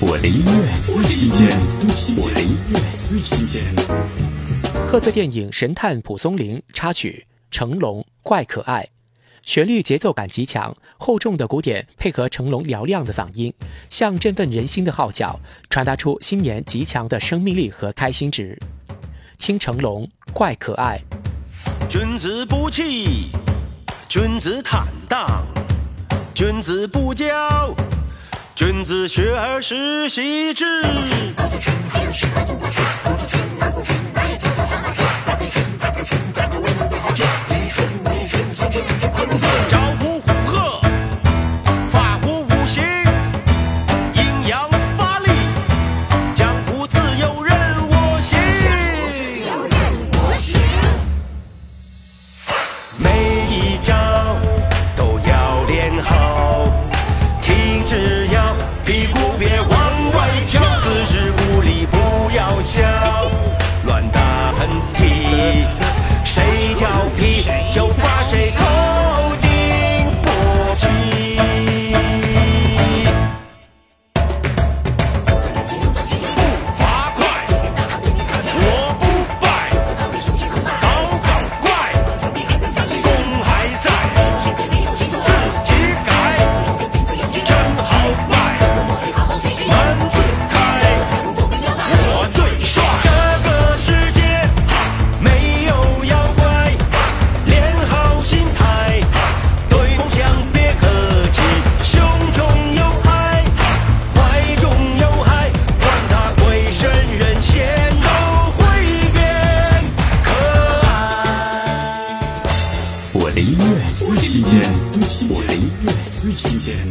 我的音乐最新鲜，我的音乐最新鲜。贺岁电影《神探蒲松龄》插曲《成龙怪可爱》，旋律节奏感极强，厚重的鼓点配合成龙嘹亮的嗓音，像振奋人心的号角，传达出新年极强的生命力和开心值。听成龙怪可爱。君子不器，君子坦荡，君子不骄。君子学而时习之。我的音乐最新鲜，我的音乐最新鲜。